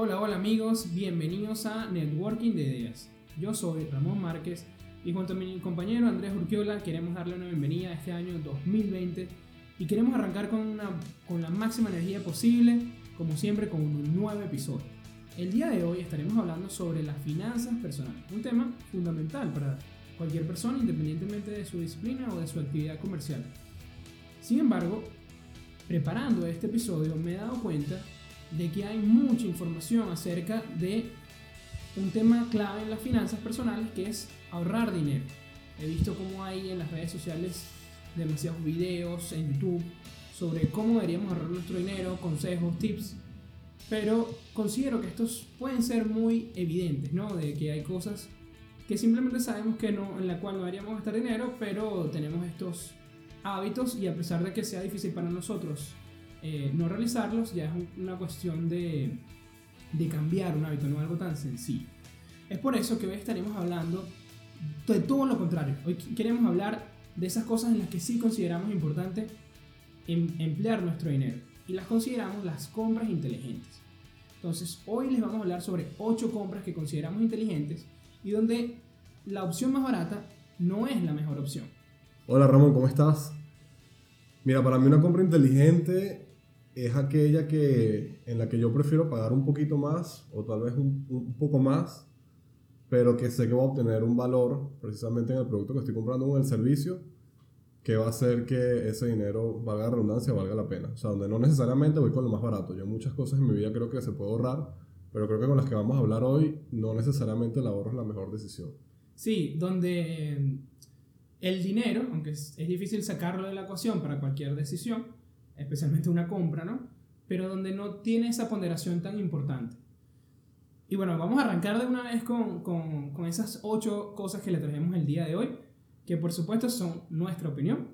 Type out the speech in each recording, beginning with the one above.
Hola, hola amigos, bienvenidos a Networking de Ideas. Yo soy Ramón Márquez y junto a mi compañero Andrés Urquiola queremos darle una bienvenida a este año 2020 y queremos arrancar con, una, con la máxima energía posible, como siempre con un nuevo episodio. El día de hoy estaremos hablando sobre las finanzas personales, un tema fundamental para cualquier persona independientemente de su disciplina o de su actividad comercial. Sin embargo, preparando este episodio me he dado cuenta de que hay mucha información acerca de un tema clave en las finanzas personales que es ahorrar dinero. He visto cómo hay en las redes sociales demasiados videos en YouTube sobre cómo deberíamos ahorrar nuestro dinero, consejos, tips, pero considero que estos pueden ser muy evidentes, ¿no? De que hay cosas que simplemente sabemos que no, en la cual no deberíamos gastar dinero, pero tenemos estos hábitos y a pesar de que sea difícil para nosotros eh, no realizarlos, ya es una cuestión de, de cambiar un hábito, no algo tan sencillo. Es por eso que hoy estaremos hablando de todo lo contrario. Hoy queremos hablar de esas cosas en las que sí consideramos importante em, emplear nuestro dinero y las consideramos las compras inteligentes. Entonces, hoy les vamos a hablar sobre 8 compras que consideramos inteligentes y donde la opción más barata no es la mejor opción. Hola Ramón, ¿cómo estás? Mira, para mí una compra inteligente es aquella que, en la que yo prefiero pagar un poquito más o tal vez un, un, poco más, pero que sé que voy a obtener un valor precisamente en el producto que estoy comprando o en el servicio que va a hacer que ese dinero, valga la redundancia, valga la pena. O sea, donde no necesariamente voy con lo más barato. Yo muchas cosas en mi vida creo que se puede ahorrar, pero creo que con las que vamos a hablar hoy no necesariamente el ahorro es la mejor decisión. Sí, donde eh, el dinero, aunque es difícil sacarlo de la ecuación para cualquier decisión, especialmente una compra, ¿no? Pero donde no tiene esa ponderación tan importante. Y bueno, vamos a arrancar de una vez con, con, con esas ocho cosas que le traemos el día de hoy, que por supuesto son nuestra opinión.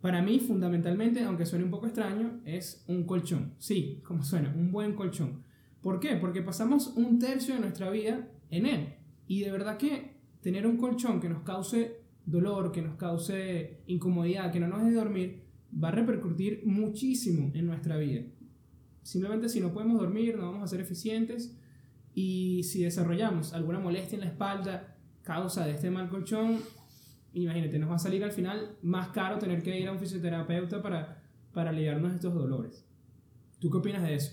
Para mí, fundamentalmente, aunque suene un poco extraño, es un colchón. Sí, como suena, un buen colchón. ¿Por qué? Porque pasamos un tercio de nuestra vida en él. Y de verdad que tener un colchón que nos cause dolor, que nos cause incomodidad, que no nos deje dormir, va a repercutir muchísimo en nuestra vida. Simplemente si no podemos dormir, no vamos a ser eficientes y si desarrollamos alguna molestia en la espalda causa de este mal colchón, imagínate, nos va a salir al final más caro tener que ir a un fisioterapeuta para, para aliviarnos estos dolores. ¿Tú qué opinas de eso?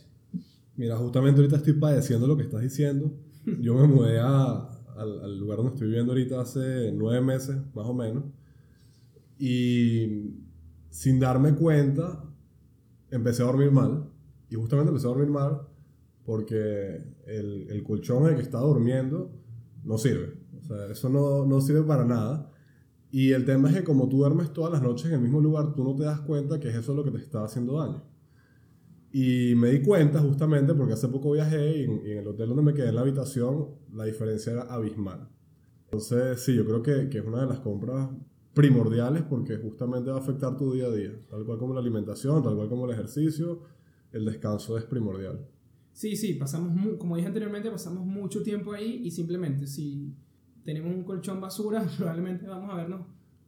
Mira, justamente ahorita estoy padeciendo lo que estás diciendo. Yo me mudé a, al, al, lugar donde estoy viviendo ahorita hace nueve meses, más o menos. Y sin darme cuenta, empecé a dormir mal. Y justamente empecé a dormir mal porque el, el colchón en el que estaba durmiendo no sirve. O sea, eso no, no sirve para nada. Y el tema es que como tú duermes todas las noches en el mismo lugar, tú no te das cuenta que es eso lo que te está haciendo daño. Y me di cuenta justamente porque hace poco viajé y en, en, el hotel donde me quedé en la habitación, la diferencia era abismal. Entonces, sí, yo creo que, que es una de las compras primordiales porque justamente va a afectar tu día a día, tal cual como la alimentación, tal cual como el ejercicio, el descanso es primordial. Sí, sí, pasamos, como dije anteriormente, pasamos mucho tiempo ahí y simplemente si tenemos un colchón basura, probablemente vamos a vernos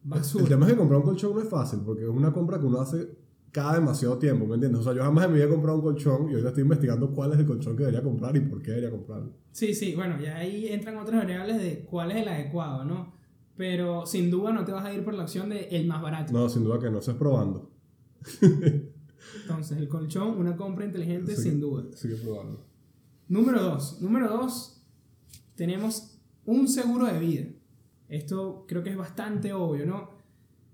basura. El tema es que comprar un colchón no es fácil porque es una compra que uno hace cada demasiado tiempo, ¿me entiendes? O sea, yo jamás vida he comprado un colchón y ahorita estoy investigando cuál es el colchón que debería comprar y por qué debería comprarlo. Sí, sí, bueno, y ahí entran otras variables de cuál es el adecuado, ¿no? Pero sin duda no te vas a ir por la opción de el más barato. No, sin duda que no, estás probando. Entonces, el colchón, una compra inteligente, sin duda. Sigue probando. Número dos. Número dos, tenemos un seguro de vida. Esto creo que es bastante obvio, ¿no?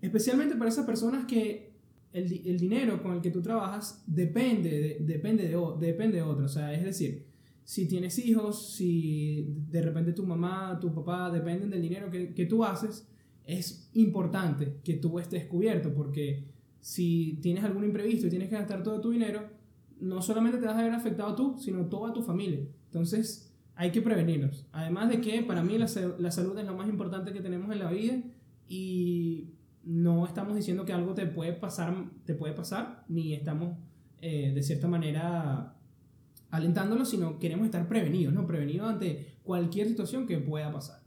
Especialmente para esas personas que el, el dinero con el que tú trabajas depende de, depende de, depende de otro. O sea, es decir, si tienes hijos, si de repente tu mamá, tu papá dependen del dinero que, que, tú haces, es importante que tú estés cubierto porque si tienes algún imprevisto y tienes que gastar todo tu dinero, no solamente te vas a ver afectado tú, sino toda tu familia. Entonces hay que prevenirlos. Además de que para mí la, la salud es lo más importante que tenemos en la vida y no estamos diciendo que algo te puede pasar, te puede pasar ni estamos eh, de cierta manera alentándolo, sino queremos estar prevenidos, ¿no? Prevenidos ante cualquier situación que pueda pasar.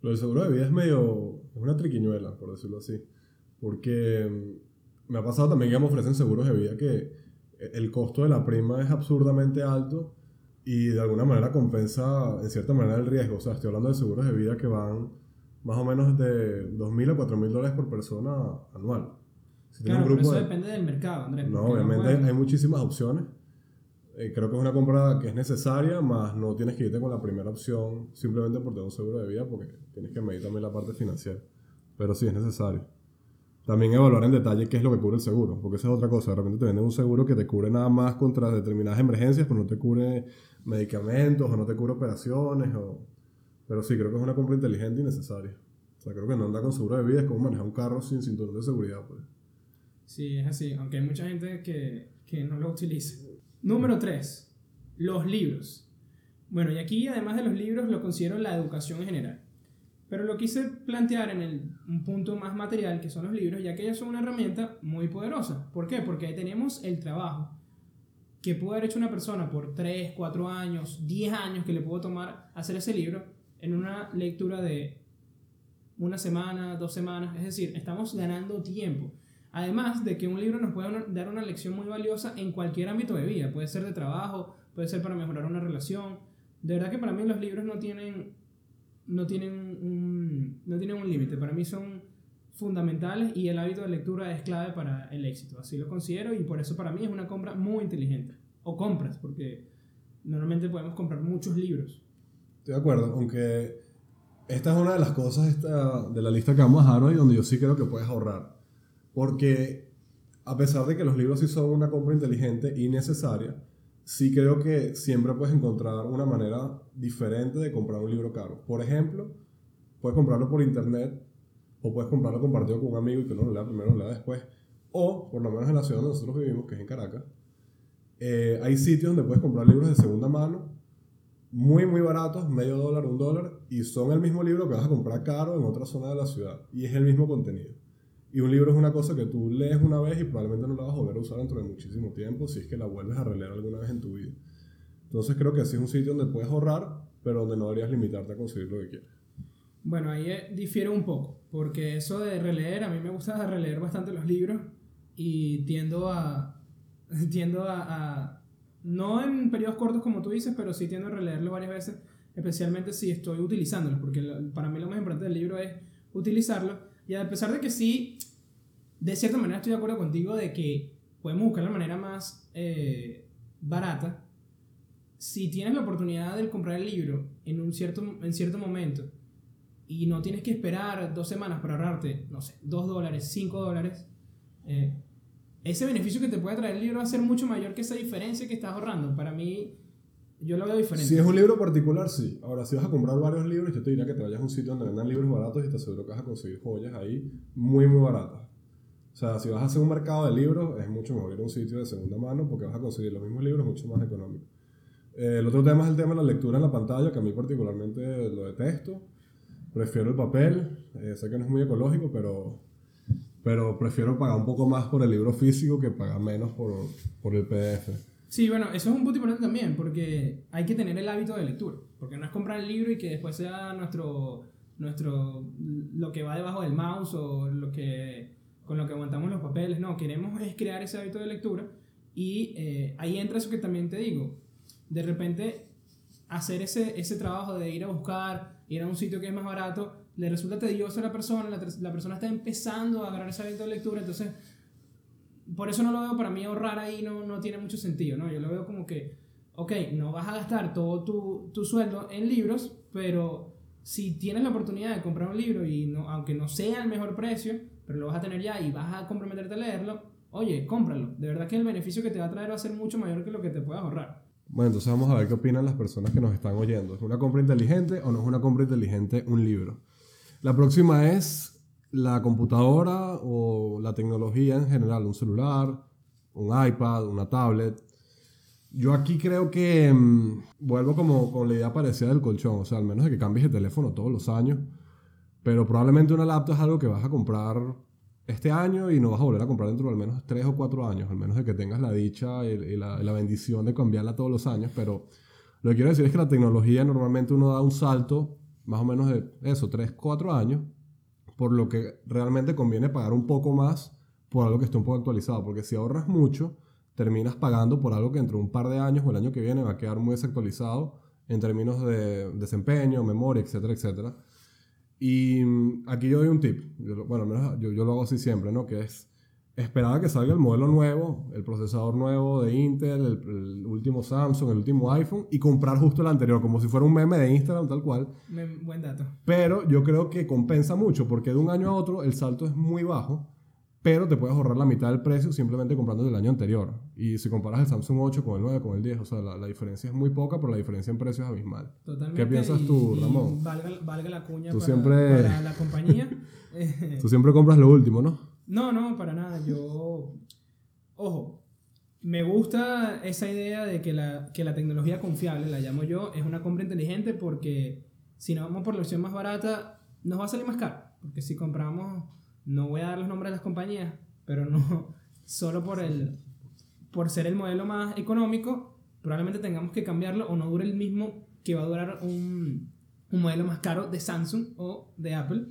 Lo del seguro de vida es medio, es una triquiñuela, por decirlo así, porque mm, me ha pasado también que me ofrecen seguros de vida que el costo de la prima es absurdamente alto y de alguna manera compensa en cierta manera el riesgo. O sea, estoy hablando de seguros de vida que van más o menos de 2.000 a 4.000 dólares por persona anual. Si claro, pero eso depende del mercado, Andrés. No, obviamente hay muchísimas opciones. Eh, creo que es una compra que es necesaria, más no tienes que irte con la primera opción simplemente por tener un seguro de vida, porque tienes que medir también la parte financiera. Pero sí es necesario. También evaluar en detalle qué es lo que cubre el seguro, porque esa es otra cosa. De repente te venden un seguro que te cubre nada más contra determinadas emergencias, pero no te cubre medicamentos o no te cubre operaciones. O... Pero sí, creo que es una compra inteligente y necesaria. O sea, creo que no andar con seguro de vida es como manejar un carro sin cinturón de seguridad. Pues. Sí, es así, aunque hay mucha gente que, que no lo utiliza. Número 3. Los libros. Bueno, y aquí además de los libros lo considero la educación en general. Pero lo quise plantear en el, un punto más material, que son los libros, ya que ellos son una herramienta muy poderosa. ¿Por qué? Porque ahí tenemos el trabajo que puede haber hecho una persona por 3, 4 años, 10 años que le puedo tomar hacer ese libro en una lectura de una semana, dos semanas. Es decir, estamos ganando tiempo. Además de que un libro nos puede dar una lección muy valiosa en cualquier ámbito de vida. Puede ser de trabajo, puede ser para mejorar una relación. De verdad que para mí los libros no tienen, no tienen un, no tienen un límite. Para mí son fundamentales y el hábito de lectura es clave para el éxito. Así lo considero y por eso para mí es una compra muy inteligente. O compras, porque normalmente podemos comprar muchos libros. Estoy de acuerdo, aunque esta es una de las cosas de la lista que vamos a dejar hoy donde yo sí creo que puedes ahorrar. Porque a pesar de que los libros sí son una compra inteligente y necesaria, sí creo que siempre puedes encontrar una manera diferente de comprar un libro caro. Por ejemplo, puedes comprarlo por internet o puedes comprarlo compartido con un amigo y que uno lo lea primero, lo lea después. O, por lo menos en la ciudad donde nosotros vivimos, que es en Caracas, eh, hay sitios donde puedes comprar libros de segunda mano muy, muy baratos, medio dólar, un dólar, y son el mismo libro que vas a comprar caro en otra zona de la ciudad. Y es el mismo contenido. Y un libro es una cosa que tú lees una vez y probablemente no la vas a volver a usar dentro de muchísimo tiempo si es que la vuelves a releer alguna vez en tu vida. Entonces creo que así es un sitio donde puedes ahorrar, pero donde no deberías limitarte a conseguir lo que quieres. Bueno, ahí eh, difiere un poco, porque eso de releer, a mí me gusta releer bastante los libros y tiendo a... tiendo a, no en periodos cortos como tú dices, pero sí tiendo a releerlos varias veces, especialmente si estoy utilizándolos, porque para mí lo más importante del libro es utilizarlo y a pesar de que sí, de cierta manera estoy de acuerdo contigo de que podemos buscar la manera más eh, barata, si tienes la oportunidad de comprar el libro en un cierto, en cierto momento y no tienes que esperar dos semanas para ahorrarte, no sé, dos dólares, cinco dólares, eh, ese beneficio que te puede traer el libro va a ser mucho mayor que esa diferencia que estás ahorrando. Para mí, yo lo veo diferente. Si es un libro particular, sí. Ahora, si vas a comprar varios libros, yo te diría que te vayas a un sitio donde vendan libros baratos y te aseguro que vas a conseguir joyas ahí muy, muy baratas. O sea, si vas a hacer un mercado de libros, es mucho mejor ir a un sitio de segunda mano porque vas a conseguir los mismos libros mucho más económicos. Eh, el otro tema es el tema de la lectura en la pantalla, que a mí particularmente lo detesto. Prefiero el papel. Eh, sé que no es muy ecológico, pero, pero prefiero pagar un poco más por el libro físico que pagar menos por, por el PDF. Sí, bueno, eso es un punto importante también, porque hay que tener el hábito de lectura. Porque no es comprar el libro y que después sea nuestro, nuestro lo que va debajo del mouse o lo que, con lo que aguantamos los papeles. No, queremos es crear ese hábito de lectura. Y eh, ahí entra eso que también te digo. De repente, hacer ese, ese trabajo de ir a buscar, ir a un sitio que es más barato, le resulta tedioso a la persona, la, la persona está empezando a agarrar ese hábito de lectura, entonces por eso no lo veo para mí ahorrar ahí no, no tiene mucho sentido, ¿no? Yo lo veo como que, ok, no vas a gastar todo tu, tu sueldo en libros, pero si tienes la oportunidad de comprar un libro y no, aunque no sea el mejor precio, pero lo vas a tener ya y vas a comprometerte a leerlo, oye, cómpralo. De verdad que el beneficio que te va a traer va a ser mucho mayor que lo que te puedas ahorrar. Bueno, entonces vamos a ver qué opinan las personas que nos están oyendo. ¿Es una compra inteligente o no es una compra inteligente un libro? La próxima es la computadora o la tecnología en general, un celular, un iPad, una tablet. Yo aquí creo que mm, vuelvo como con la idea parecida del colchón, o sea, al menos de que cambies de teléfono todos los años, pero probablemente una laptop es algo que vas a comprar este año y no vas a volver a comprar dentro de al menos 3 o 4 años, al menos de que tengas la dicha y, la, la, bendición de cambiarla todos los años, pero lo que quiero decir es que la tecnología normalmente uno da un salto más o menos de eso, 3, 4 años, por lo que realmente conviene pagar un poco más por algo que esté un poco actualizado, porque si ahorras mucho, terminas pagando por algo que dentro de un par de años o el año que viene va a quedar muy desactualizado en términos de desempeño, memoria, etcétera, etcétera. Y mm, aquí yo doy un tip, bueno, yo, yo lo hago así siempre, ¿no? Que es esperar a que salga el modelo nuevo, el procesador nuevo de Intel, el, último Samsung, el último iPhone y comprar justo el anterior, como si fuera un meme de Instagram tal cual. buen dato. Pero yo creo que compensa mucho porque de un año a otro el salto es muy bajo, pero te puedes ahorrar la mitad del precio simplemente comprando el año anterior. Y si comparas el Samsung 8 con el 9, con el 10, o sea, la, diferencia es muy poca, pero la diferencia en precio es abismal. Totalmente. ¿Qué piensas tú, Ramón? valga, la cuña tú para, siempre... para la compañía. tú siempre compras lo último, ¿no? No, no, para nada. Yo, ojo, me gusta esa idea de que la, que la tecnología confiable, la llamo yo, es una compra inteligente porque si no vamos por la opción más barata, nos va a salir más caro. Porque si compramos, no voy a dar los nombres de las compañías, pero no, solo por, el, por ser el modelo más económico, probablemente tengamos que cambiarlo o no dure el mismo que va a durar un, un modelo más caro de Samsung o de Apple.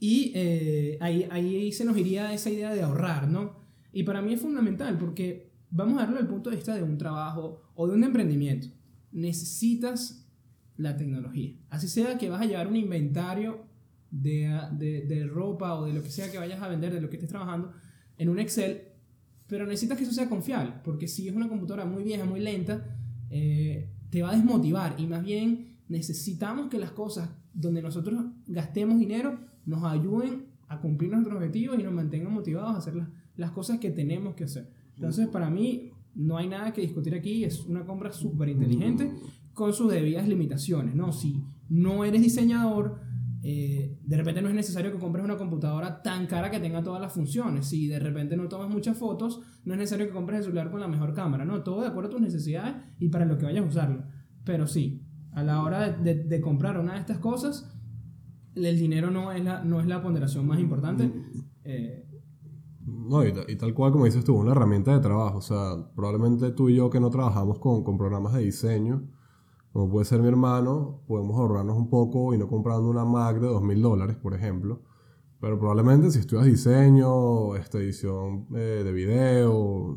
Y eh, ahí, ahí se nos iría esa idea de ahorrar, ¿no? Y para mí es fundamental porque vamos a darlo al punto de vista de un trabajo o de un emprendimiento. Necesitas la tecnología. Así sea que vas a llevar un inventario de, de, de, ropa o de lo que sea que vayas a vender, de lo que estés trabajando, en un Excel, pero necesitas que eso sea confiable, porque si es una computadora muy vieja, muy lenta, eh, te va a desmotivar y más bien necesitamos que las cosas donde nosotros gastemos dinero nos ayuden a cumplir nuestros objetivos y nos mantengan motivados a hacer las, las cosas que tenemos que hacer. Entonces, para mí, no hay nada que discutir aquí, es una compra súper inteligente con sus debidas limitaciones, ¿no? Si no eres diseñador, eh, de repente no es necesario que compres una computadora tan cara que tenga todas las funciones. Si de repente no tomas muchas fotos, no es necesario que compres el celular con la mejor cámara, ¿no? Todo de acuerdo a tus necesidades y para lo que vayas a usarlo. Pero sí, a la hora de, de, de comprar una de estas cosas, el dinero no es la, no es la ponderación más importante. Mm. Eh, no, y, tal cual como dices tú, una herramienta de trabajo. O sea, probablemente tú y yo que no trabajamos con, con programas de diseño, como puede ser mi hermano, podemos ahorrarnos un poco y no comprando una Mac de dos mil dólares, por ejemplo. Pero probablemente si estudias diseño, esta edición eh, de video,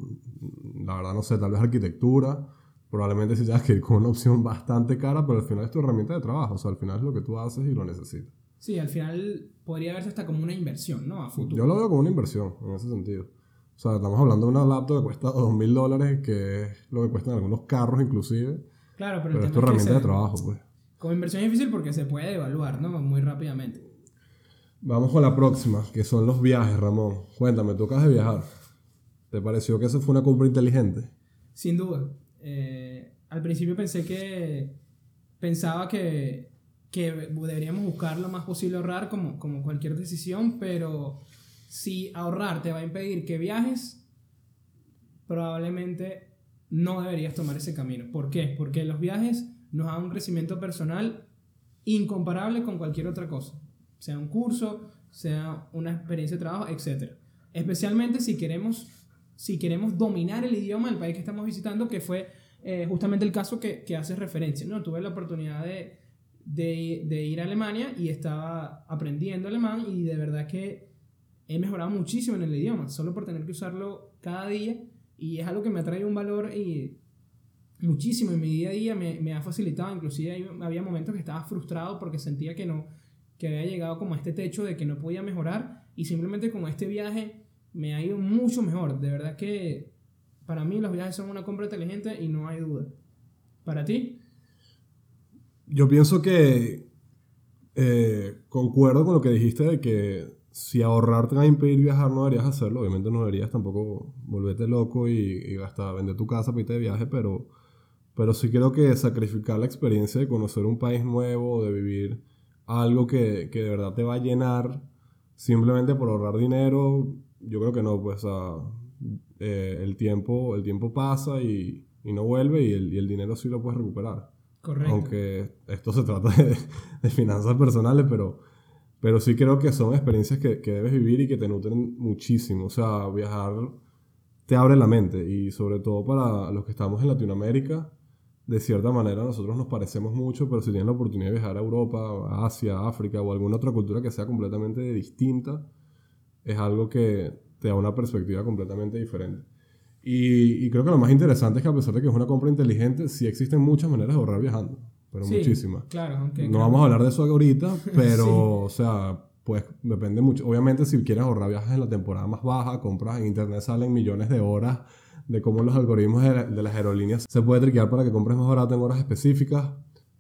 la verdad no sé, tal vez arquitectura, probablemente si tengas que ir con una opción bastante cara, pero al final es tu herramienta de trabajo. O sea, al final es lo que tú haces y lo necesitas. Sí, al final podría verse hasta como una inversión, ¿no? A futuro. Yo lo veo como una inversión, en ese sentido. O sea, estamos hablando de una laptop que cuesta 2.000 dólares, que es lo que cuestan algunos carros inclusive. Claro, pero, es tu herramienta de trabajo, pues. Como inversión es difícil porque se puede evaluar, ¿no? Muy rápidamente. Vamos con la próxima, que son los viajes, Ramón. Cuéntame, tú acabas de viajar. ¿Te pareció que eso fue una compra inteligente? Sin duda. Eh, al principio pensé que... Pensaba que que deberíamos buscar lo más posible ahorrar como, como cualquier decisión, pero si ahorrar te va a impedir que viajes, probablemente no deberías tomar ese camino. ¿Por qué? Porque los viajes nos dan un crecimiento personal incomparable con cualquier otra cosa, sea un curso, sea una experiencia de trabajo, etc. Especialmente si queremos, si queremos dominar el idioma del país que estamos visitando, que fue eh, justamente el caso que, que hace referencia. ¿no? Tuve la oportunidad de, de, de, ir a Alemania y estaba aprendiendo alemán y de verdad que he mejorado muchísimo en el idioma, solo por tener que usarlo cada día y es algo que me ha traído un valor y muchísimo en mi día a día, me, me ha facilitado, inclusive había momentos que estaba frustrado porque sentía que no, que había llegado como a este techo de que no podía mejorar y simplemente con este viaje me ha ido mucho mejor, de verdad que para mí los viajes son una compra inteligente y no hay duda. ¿Para ti? Yo pienso que eh, concuerdo con lo que dijiste de que si ahorrar te va a impedir viajar, no deberías hacerlo. Obviamente no deberías tampoco volverte loco y, gastar, vender tu casa para irte de viaje, pero, pero sí creo que sacrificar la experiencia de conocer un país nuevo, de vivir algo que, que de verdad te va a llenar simplemente por ahorrar dinero, yo creo que no, pues eh, el, tiempo, el tiempo pasa y, no vuelve y el, y el dinero sí lo puedes recuperar. Aunque esto se trata de, finanzas personales, pero, pero sí creo que son experiencias que, que, debes vivir y que te nutren muchísimo. O sea, viajar te abre la mente y sobre todo para los que estamos en Latinoamérica, de cierta manera nosotros nos parecemos mucho, pero si tienes la oportunidad de viajar a Europa, Asia, África o alguna otra cultura que sea completamente distinta, es algo que te da una perspectiva completamente diferente. Y, y creo que lo más interesante es que a pesar de que es una compra inteligente, sí existen muchas maneras de ahorrar viajando, pero Sí, muchísimas. Claro, aunque. No vamos a hablar de eso ahorita, pero, Sí. o sea, pues depende mucho. Obviamente, si quieres ahorrar viajes en la temporada más baja, compras en internet, salen millones de horas de cómo los algoritmos de, la- de las aerolíneas se puede triquear para que compres más barato en horas específicas.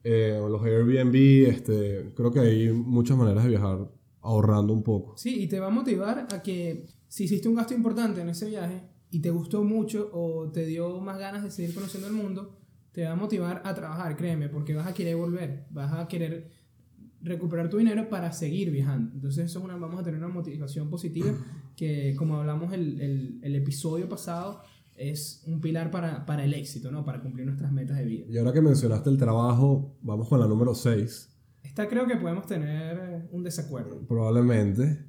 Eh, los Airbnb, este, creo que hay muchas maneras de viajar ahorrando un poco. Sí, y te va a motivar a que si hiciste un gasto importante en ese viaje y te gustó mucho o te dio más ganas de seguir conociendo el mundo, te va a motivar a trabajar, créeme, porque vas a querer volver, vas a querer recuperar tu dinero para seguir viajando. Entonces eso es una, vamos a tener una motivación positiva que como hablamos el, el, el episodio pasado, es un pilar para, para el éxito, ¿no? Para cumplir nuestras metas de vida. Y ahora que mencionaste el trabajo, vamos con la número 6. Esta creo que podemos tener un desacuerdo. Probablemente.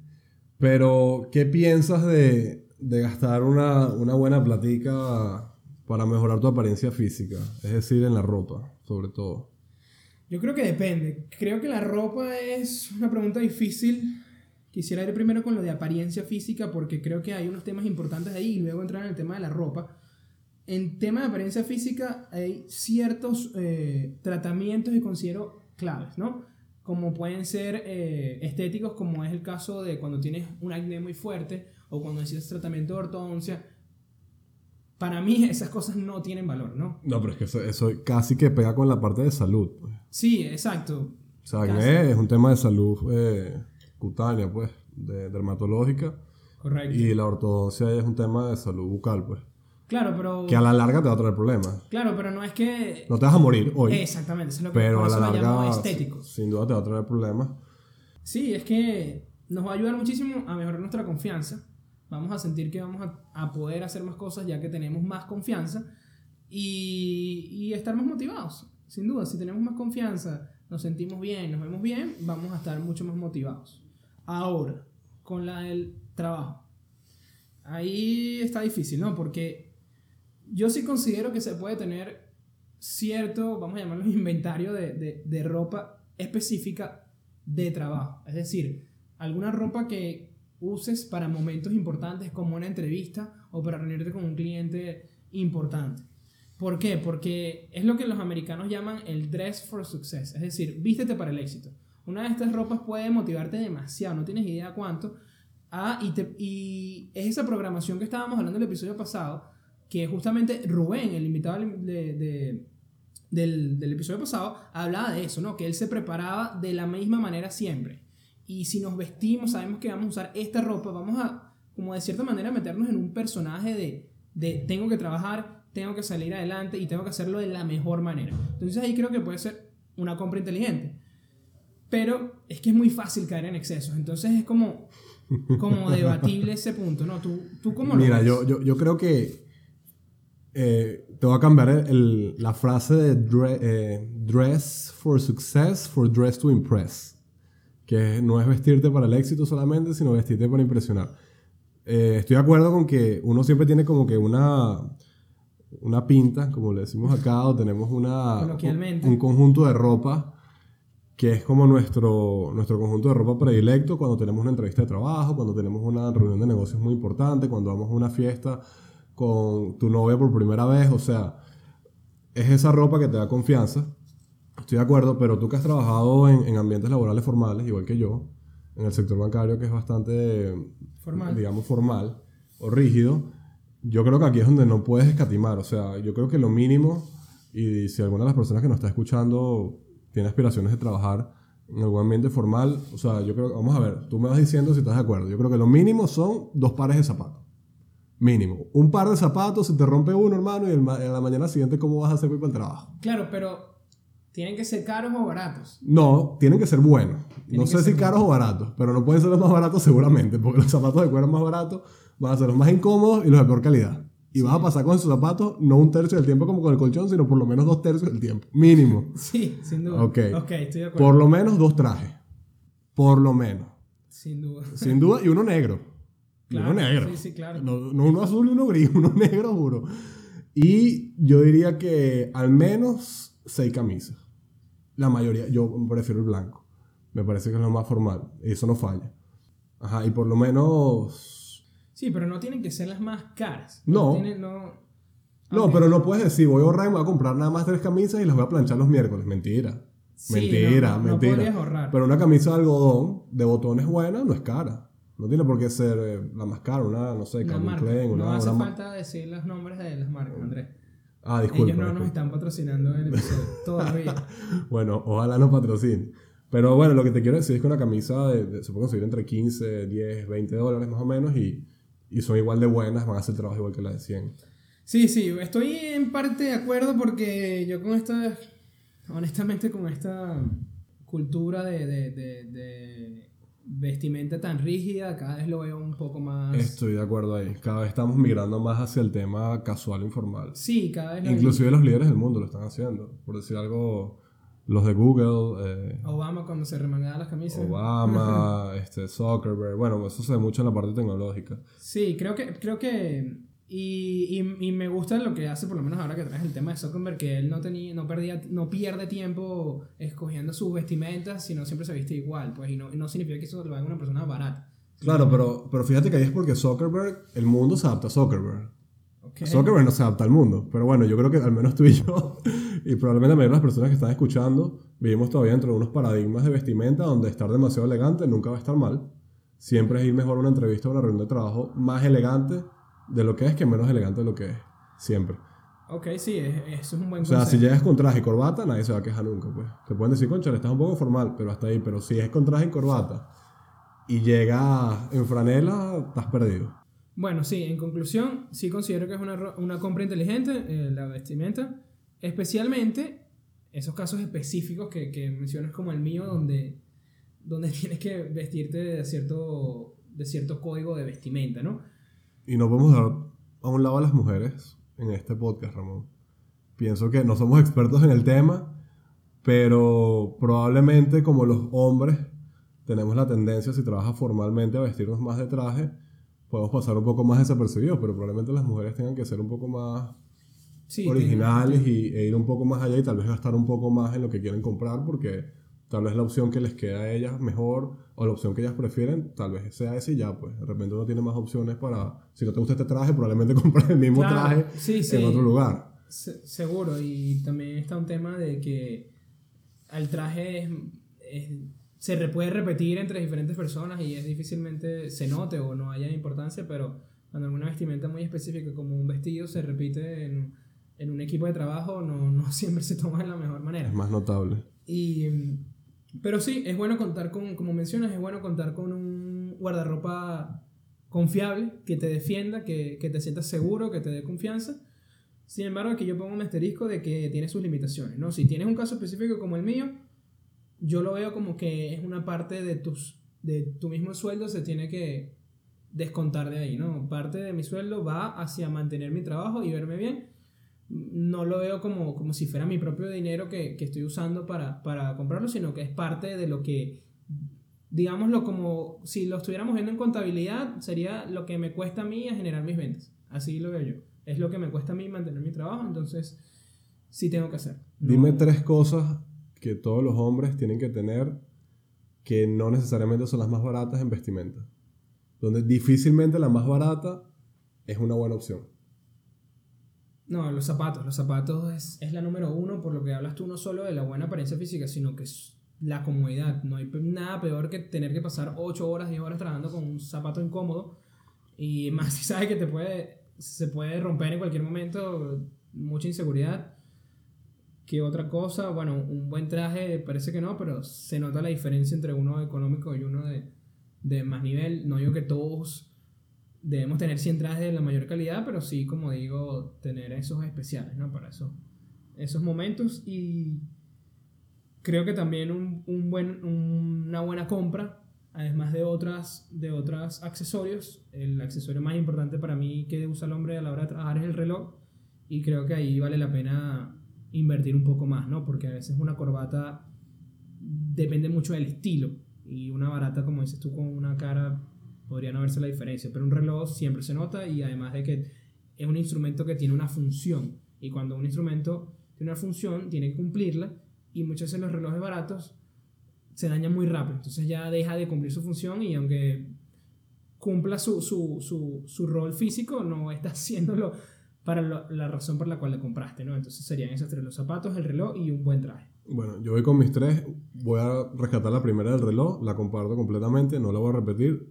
Pero, ¿qué piensas de, de gastar una, una buena platica para mejorar tu apariencia física? Es decir, en la ropa, sobre todo. Yo creo que depende. Creo que la ropa es una pregunta difícil. Quisiera ir primero con lo de apariencia física porque creo que hay unos temas importantes ahí y luego entrar en el tema de la ropa. En tema de apariencia física hay ciertos eh, tratamientos que considero claves, ¿no? Como pueden ser eh, estéticos, como es el caso de cuando tienes un acné muy fuerte o cuando necesitas tratamiento de ortodoncia. Para mí esas cosas no tienen valor, ¿no? No, pero es que eso, eso casi que pega con la parte de salud. pues. Sí, exacto. O sea, Casi. es un tema de salud eh, cutánea, pues, de, dermatológica. Correcto. Y la ortodoncia es un tema de salud bucal, pues. Claro, pero... Que a la larga te va a traer problemas. Claro, pero no es que... No te vas a morir hoy. Exactamente, eso es lo que pero a la larga, estético. sin duda te va a traer problemas. Sí, es que nos va a ayudar muchísimo a mejorar nuestra confianza. Vamos a sentir que vamos a, a poder hacer más cosas ya que tenemos más confianza y, y estar más motivados. Sin duda, si tenemos más confianza, nos sentimos bien, nos vemos bien, vamos a estar mucho más motivados. Ahora, con la del trabajo. Ahí está difícil, ¿no? Porque yo sí considero que se puede tener cierto, vamos a llamarlo inventario de, de, de ropa específica de trabajo. Es decir, alguna ropa que uses para momentos importantes como una entrevista o para reunirte con un cliente importante. ¿Por qué? Porque es lo que los americanos llaman el dress for success, es decir, vístete para el éxito. Una de estas ropas puede motivarte demasiado, no tienes idea cuánto. Ah, y, te- y es esa programación que estábamos hablando en el episodio pasado, que justamente Rubén, el invitado de- de- del, del episodio pasado, hablaba de eso, ¿no? Que él se preparaba de la misma manera siempre. Y si nos vestimos, sabemos que vamos a usar esta ropa, vamos a, como de cierta manera, meternos en un personaje de, de tengo que trabajar, tengo que salir adelante y tengo que hacerlo de la mejor manera. Entonces ahí creo que puede ser una compra inteligente. Pero es que es muy fácil caer en excesos. Entonces es como, como debatible ese punto, ¿no? ¿Tú, tú cómo lo Mira, ves? yo, yo, yo creo que eh, te voy a cambiar el- el- la frase de dre- eh, dress for success for dress to impress. Que no es vestirte para el éxito solamente, sino vestirte para impresionar. Eh, estoy de acuerdo con que uno siempre tiene como que una, una pinta, como le decimos acá, o tenemos una, Coloquialmente. un conjunto de ropa que es como nuestro, nuestro conjunto de ropa predilecto cuando tenemos una entrevista de trabajo, cuando tenemos una reunión de negocios muy importante, cuando vamos a una fiesta con tu novia por primera vez, o sea, es esa ropa que te da confianza. Estoy de acuerdo, pero tú que has trabajado en, en ambientes laborales formales, igual que yo, en el sector bancario que es bastante, Formal. digamos, formal o rígido, yo creo que aquí es donde no puedes escatimar. O sea, yo creo que lo mínimo, y si alguna de las personas que nos está escuchando tiene aspiraciones de trabajar en algún ambiente formal, o sea, yo creo vamos a ver, tú me vas diciendo si estás de acuerdo. Yo creo que lo mínimo son dos pares de zapatos. Mínimo. Un par de zapatos, se te rompe uno, hermano, y a la mañana siguiente, ¿cómo vas a hacer para el trabajo? Claro, pero tienen que ser caros o baratos. No, tienen que ser buenos. No sé si caros o baratos, pero no pueden ser los más baratos seguramente, porque los zapatos de cuero más baratos van a ser los más incómodos y los de peor calidad. Y vas a pasar con esos zapatos no un tercio del tiempo como con el colchón, sino por lo menos dos tercios del tiempo. Mínimo. Sí, sin duda. Ok. Ok, estoy de acuerdo. Por lo menos dos trajes. Por lo menos. Sin duda. Sin duda, y uno negro. Y uno negro. sí, sí, claro. No, no uno azul y uno gris, uno negro, juro. Y yo diría que al menos seis camisas. La mayoría, yo prefiero el blanco. Me parece que es lo más formal. Eso no falla. Ajá, y por lo menos. Sí, pero no tienen que ser las más caras. No. tienen- no, No, Ok. pero no puedes decir, voy a ahorrar y me voy a comprar nada más tres camisas y las voy a planchar los miércoles. Mentira. Sí, mentira, no, no, no mentira. ahorrar. Pero una camisa de algodón de botones buena no es cara. No tiene por qué ser eh, la más cara, una, no sé, Calvin. Klein, no hace una falta decir los nombres de las marcas, Andrés. Ah, disculpa. Ellos no nos están patrocinando el episodio todavía. Bueno, ojalá no patrocine. Pero bueno, lo que te quiero decir es que una camisa de- de- se puede conseguir entre 15, 10, 20 dólares más o menos y, y son igual de buenas, van a hacer trabajo igual que las de 100. Sí, sí, estoy en parte de acuerdo porque yo con esta, honestamente con esta cultura de, de, de, de vestimenta tan rígida, cada vez lo veo un poco más... Estoy de acuerdo ahí. Cada vez estamos migrando más hacia el tema casual e informal. Sí, cada vez lo Inclusive los líderes del mundo lo están haciendo. Por decir algo, los de Google, eh, Obama cuando se remangaba las camisas. Obama, este, Zuckerberg. Bueno, eso se ve mucho en la parte tecnológica. Sí, creo que, creo que y, y, y me gusta lo que hace, por lo menos ahora que traes el tema de Zuckerberg, que él no, tenía, no, perdía, no pierde tiempo escogiendo sus vestimentas, sino siempre se viste igual, pues, y no, y no significa que eso lo haga una persona barata. Claro, pero, pero fíjate que ahí es porque Zuckerberg, el mundo se adapta a Zuckerberg. Zuckerberg no se adapta al mundo. Pero bueno, yo creo que al menos tú y yo, y probablemente la mayoría de las personas que están escuchando, vivimos todavía dentro de unos paradigmas de vestimenta donde estar demasiado elegante nunca va a estar mal. Siempre es ir mejor a una entrevista o una reunión de trabajo más elegante de lo que es que menos elegante de lo que es. Siempre. Ok, sí, es- eso es un buen O sea, si consejo. llegas con traje y corbata, nadie se va a quejar nunca, pues. Te pueden decir, concha, estás un poco formal, pero hasta ahí. Pero si es con traje y corbata y llegas en franela, estás perdido. Bueno, sí, en conclusión, sí considero que es una, una compra inteligente eh, la vestimenta, especialmente esos casos específicos que, que mencionas como el mío, donde, donde tienes que vestirte de cierto, de cierto código de vestimenta, ¿no? Y no podemos dar a un lado a las mujeres en este podcast, Ramón. Pienso que no somos expertos en el tema, pero probablemente como los hombres tenemos la tendencia, si trabajas formalmente, a vestirnos más de traje, podemos pasar un poco más desapercibidos, pero probablemente las mujeres tengan que ser un poco más Sí, originales y, e ir un poco más allá y tal vez gastar un poco más en lo que quieren comprar porque tal vez la opción que les queda a ellas mejor o la opción que ellas prefieren tal vez sea esa y ya pues de repente uno tiene más opciones para si no te gusta este traje probablemente comprar el mismo Claro, traje sí, sí. en otro lugar Se- seguro, y también está un tema de que el traje es- es- se puede repetir entre diferentes personas y es difícilmente se note o no haya importancia, pero cuando alguna vestimenta muy específica como un vestido se repite en, en un equipo de trabajo, no, no siempre se toma de la mejor manera. es más notable Y, pero sí, es bueno contar con, como mencionas, es bueno contar con un guardarropa confiable, que te defienda, que, que te sientas seguro, que te dé confianza. Sin embargo, aquí yo pongo un asterisco de que tiene sus limitaciones, ¿no? Si tienes un caso específico como el mío, yo lo veo como que es una parte de, tus, de tu mismo sueldo se tiene que descontar de ahí, ¿no? Parte de mi sueldo va hacia mantener mi trabajo y verme bien. No lo veo como, como si fuera mi propio dinero que, que estoy usando para, para comprarlo, sino que es parte de lo que, digámoslo como si lo estuviéramos viendo en contabilidad, sería lo que me cuesta a mí a generar mis ventas. Así lo veo yo. Es lo que me cuesta a mí mantener mi trabajo, entonces sí tengo que hacer. Dime tres cosas que todos los hombres tienen que tener que no necesariamente son las más baratas en vestimenta donde difícilmente la más barata es una buena opción No, los zapatos. Los zapatos es, es la número uno, por lo que hablas tú no solo de la buena apariencia física, sino que es la comodidad. No hay nada peor que tener que pasar 8 horas, 10 horas trabajando con un zapato incómodo. Y más si sabes que te puede, se puede romper en cualquier momento, mucha inseguridad. ¿Qué otra cosa? Bueno, un buen traje parece que no, pero se nota la diferencia entre uno económico y uno de, de más nivel. No digo que todos debemos tener 100 trajes de la mayor calidad, pero sí, como digo, tener esos especiales, ¿no? Para eso, esos momentos. Y creo que también un, un buen, un- una buena compra, además de otras, de otros accesorios. El accesorio más importante para mí que usa el hombre a la hora de trabajar es el reloj. Y creo que ahí vale la pena invertir un poco más, ¿no? Porque a veces una corbata depende mucho del estilo. Y una barata, como dices tú, con una cara podría no verse la diferencia. Pero un reloj siempre se nota y además de que es un instrumento que tiene una función. Y cuando un instrumento tiene una función, tiene que cumplirla. Y muchas veces los relojes baratos se dañan muy rápido. Entonces ya deja de cumplir su función y aunque cumpla su, su, su, su rol físico, no está haciéndolo para lo- la razón por la cual le compraste, ¿no? Entonces serían esos tres, los zapatos, el reloj y un buen traje. Bueno, yo voy con mis tres. Voy a rescatar la primera del reloj. La comparto completamente. No la voy a repetir.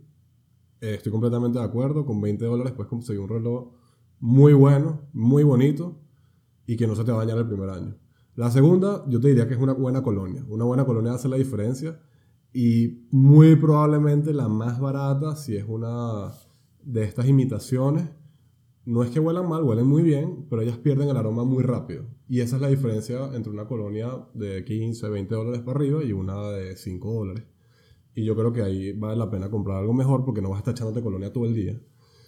Eh, estoy completamente de acuerdo. Con 20 dólares puedes conseguir un reloj muy bueno, muy bonito y que no se te va a dañar el primer año. La segunda, yo te diría que es una buena colonia. Una buena colonia hace la diferencia y muy probablemente la más barata, si es una de estas imitaciones, no es que huelan mal, huelen muy bien, pero ellas pierden el aroma muy rápido. Y esa es la diferencia entre una colonia de 15, 20 dólares para arriba y una de 5 dólares. Y yo creo que ahí vale la pena comprar algo mejor porque no vas a estar echándote colonia todo el día.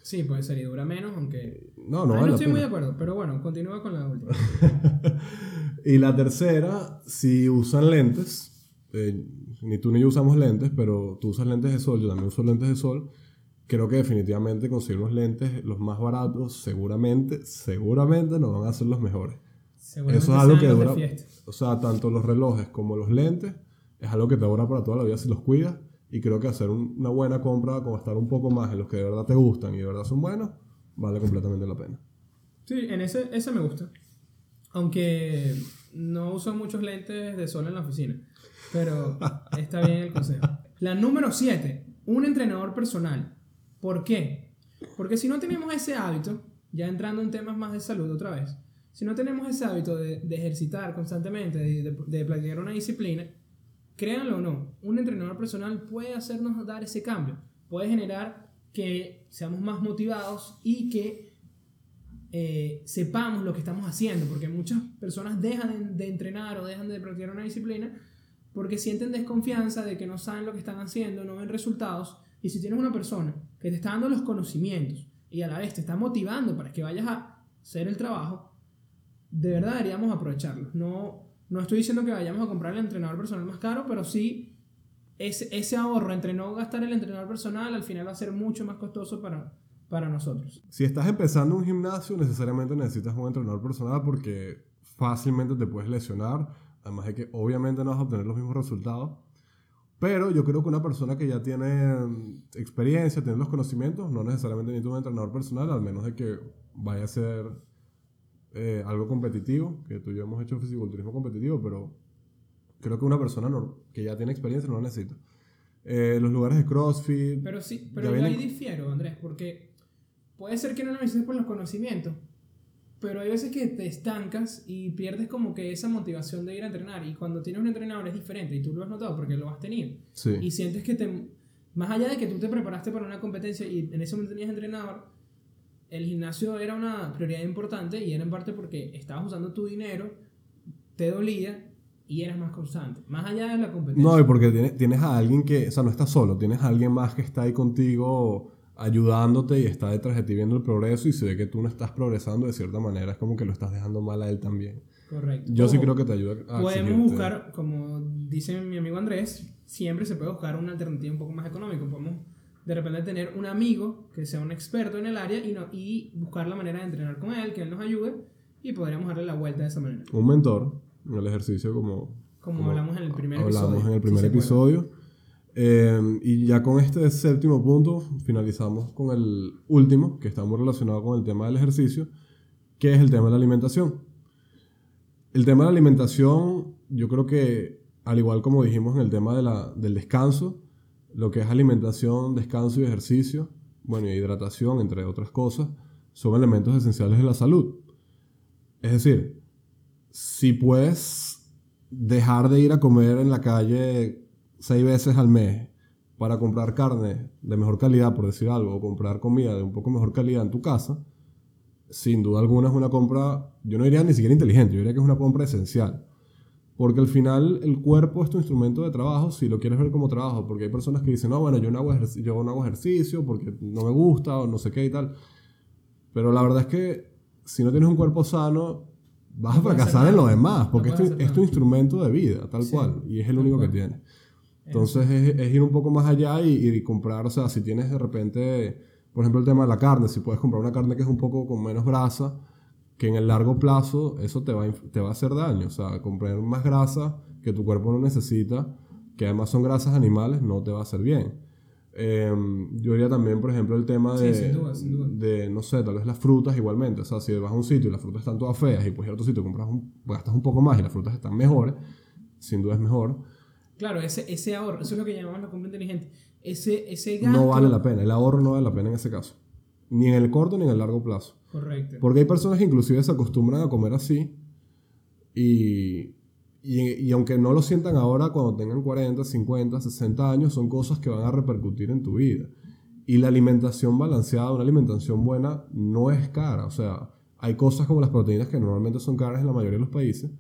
Sí, puede ser y dura menos, aunque... No, no Ahí vale no la estoy muy de acuerdo, pero bueno, continúa con la última. y la tercera, si usan lentes, eh, ni tú ni yo usamos lentes, pero tú usas lentes de sol, yo también uso lentes de sol, creo que definitivamente conseguir unos lentes los más baratos, seguramente, seguramente no van a ser los mejores. Eso es algo que los dura, o sea, tanto los relojes como los lentes, es algo que te dura para toda la vida si los cuidas. Y creo que hacer un- una buena compra, con gastar un poco más en los que de verdad te gustan y de verdad son buenos, vale completamente la pena. Sí, en ese, ese me gusta. Aunque no uso muchos lentes de sol en la oficina. Pero está bien el consejo. La número 7. Un entrenador personal. ¿Por qué? Porque si no tenemos ese hábito, ya entrando en temas más de salud otra vez, si no tenemos ese hábito de, de ejercitar constantemente, de, de- de practicar una disciplina, créanlo o no, un entrenador personal puede hacernos dar ese cambio. Puede generar que seamos más motivados y que eh, sepamos lo que estamos haciendo, porque muchas personas dejan de, entrenar o dejan de practicar una disciplina porque sienten desconfianza de que no saben lo que están haciendo, no ven resultados. Y si tienes una persona que te está dando los conocimientos y a la vez te está motivando para que vayas a hacer el trabajo, de verdad deberíamos aprovecharlo. No, no estoy diciendo que vayamos a comprar el entrenador personal más caro, pero sí ese, ese ahorro entre no gastar el entrenador personal al final va a ser mucho más costoso para, para nosotros. Si estás empezando un gimnasio, necesariamente necesitas un entrenador personal porque fácilmente te puedes lesionar. Además de que obviamente no vas a obtener los mismos resultados. Pero yo creo que una persona que ya tiene mm, experiencia, tiene los conocimientos, no necesariamente necesita un entrenador personal, al menos de que vaya a ser eh, algo competitivo, que tú y yo hemos hecho fisiculturismo competitivo, pero creo que una persona nor- que ya tiene experiencia no lo necesita. Eh, los lugares de CrossFit, Pero sí, pero yo vienen- ahí difiero, Andrés, porque puede ser que no lo necesites por los conocimientos, pero hay veces que te estancas y pierdes como que esa motivación de ir a entrenar. Y cuando tienes un entrenador es diferente y tú lo has notado porque lo has tenido. sí. Y sientes que te. Más allá de que tú te preparaste para una competencia y en ese momento tenías entrenador, el gimnasio era una prioridad importante y era en parte porque estabas usando tu dinero, te dolía y eras más constante. Más allá de la competencia. No, y porque tienes, tienes a alguien que, o sea, no estás solo, tienes a alguien más que está ahí contigo ayudándote y está detrás de ti viendo el progreso y si ve que tú no estás progresando de cierta manera, es como que lo estás dejando mal a él también. Correcto. Yo sí creo que te ayuda a Podemos exigirte. buscar, como dice mi amigo Andrés, siempre se puede buscar una alternativa un poco más económica. Podemos de repente tener un amigo que sea un experto en el área y, no, y buscar la manera de entrenar con él, que él nos ayude y podríamos darle la vuelta de esa manera. Un mentor en el ejercicio como, Como, Como hablamos en el primer hablamos episodio. en el si primer acuerdan. episodio. Eh, y ya con este séptimo punto finalizamos con el último, que está muy relacionado con el tema del ejercicio, que es el tema de la alimentación. El tema de la alimentación, yo creo que, al igual como dijimos en el tema de la- del descanso, lo que es alimentación, descanso y ejercicio, bueno, y hidratación, entre otras cosas, son elementos esenciales de la salud. Es decir, si puedes dejar de ir a comer en la calle seis veces al mes para comprar carne de mejor calidad, por decir algo, o comprar comida de un poco mejor calidad en tu casa, sin duda alguna es una compra, yo no diría ni siquiera inteligente, yo diría que es una compra esencial. Porque al final el cuerpo es tu instrumento de trabajo si lo quieres ver como trabajo. Porque hay personas que dicen, no, bueno, yo no hago, ejerci- yo no hago ejercicio porque no me gusta o no sé qué y tal. Pero la verdad es que si no tienes un cuerpo sano, vas No a fracasar en lo demás. No Porque es, puedes tu, hacer es tu instrumento de vida, tal Sí, cual. Y es el único que tienes. Entonces es, es ir un poco más allá y, y comprar, o sea, si tienes de repente, por ejemplo, el tema de la carne, si puedes comprar una carne que es un poco con menos grasa, que en el largo plazo eso te va, a te va a hacer daño. O sea, comprar más grasa que tu cuerpo no necesita, que además son grasas animales, no te va a hacer bien. Em, yo diría también, por ejemplo, el tema Sí, de, sin duda, sin duda. de, no sé, tal vez las frutas igualmente. O sea, si vas a un sitio y las frutas están todas feas y puedes ir a otro sitio compras un, gastas un poco más y las frutas están mejores, sin duda es mejor. Claro, ese, ese ahorro, eso es lo que llamamos la compra inteligente. Ese, ese gasto. No vale la pena. El ahorro no vale la pena en ese caso. Ni en el corto ni en el largo plazo. Correcto. Porque hay personas que inclusive se acostumbran a comer así y, y, y aunque no lo sientan ahora cuando tengan 40, 50, 60 años, son cosas que van a repercutir en tu vida. Y la alimentación balanceada, una alimentación buena, no es cara. O sea, hay cosas como las proteínas que normalmente son caras en la mayoría de los países,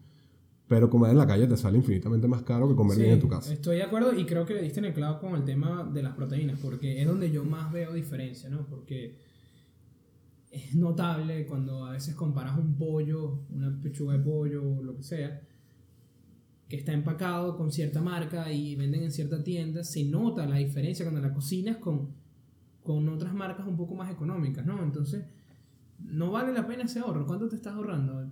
pero comer en la calle te sale infinitamente más caro que comer Sí, bien en tu casa. Estoy de acuerdo y creo que le diste en el clavo con el tema de las proteínas, porque es donde yo más veo diferencia, ¿no? Porque es notable cuando a veces comparas un pollo, una pechuga de pollo lo que sea, que está empacado con cierta marca y venden en cierta tienda, se nota la diferencia cuando la cocinas con, con otras marcas un poco más económicas, ¿no? Entonces, no vale la pena ese ahorro. ¿Cuánto te estás ahorrando?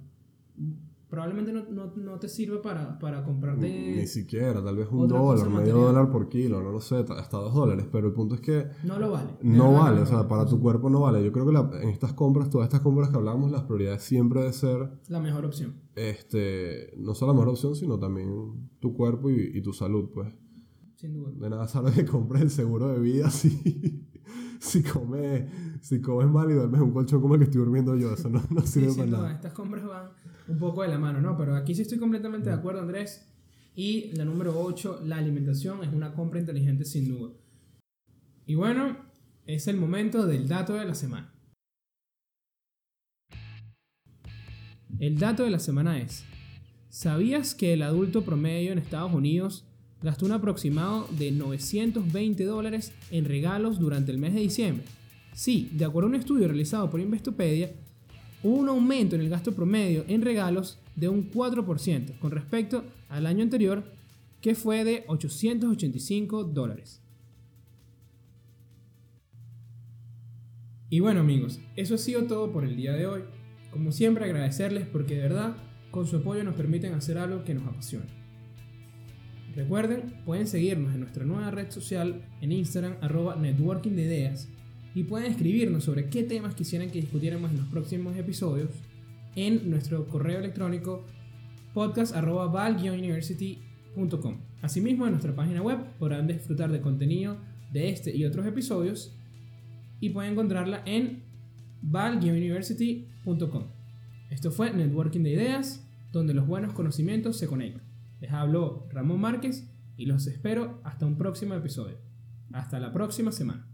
Probablemente no, no, no te sirva para, para comprarte... Ni siquiera, tal vez un dólar, medio dólar por kilo, no lo sé, hasta dos dólares, pero el punto es que No lo vale. No vale, o sea, para tu cuerpo no vale. Yo creo que la- en estas compras, todas estas compras que hablamos, las prioridades siempre debe ser, La mejor opción. este, no solo la mejor opción, sino también tu cuerpo y, y tu salud, pues. Sin duda. De nada sirve que compres el seguro de vida si, si, comes, si comes mal y duermes en un colchón como el que estoy durmiendo yo. Eso no, no Sí, sirve sin para nada. estas compras van un poco de la mano, ¿no? Pero aquí sí estoy completamente de acuerdo, Andrés. Y la número 8, la alimentación, es una compra inteligente sin duda. Y bueno, es el momento del dato de la semana. El dato de la semana es, ¿sabías que el adulto promedio en Estados Unidos gastó un aproximado de 920 dólares en regalos durante el mes de diciembre? Sí, de acuerdo a un estudio realizado por Investopedia, hubo un aumento en el gasto promedio en regalos de un 4% con respecto al año anterior, que fue de 885 dólares. Y bueno amigos, eso ha sido todo por el día de hoy. Como siempre agradecerles porque de verdad con su apoyo nos permiten hacer algo que nos apasiona. Recuerden, pueden seguirnos en nuestra nueva red social en Instagram arroba networking de ideas y pueden escribirnos sobre qué temas quisieran que discutiéramos en los próximos episodios en nuestro correo electrónico podcast. Asimismo, en nuestra página web podrán disfrutar de contenido de este y otros episodios y pueden encontrarla en val-university.com. Esto fue Networking de Ideas, donde los buenos conocimientos se conectan. Les habló Ramón Márquez y los espero hasta un próximo episodio. Hasta la próxima semana.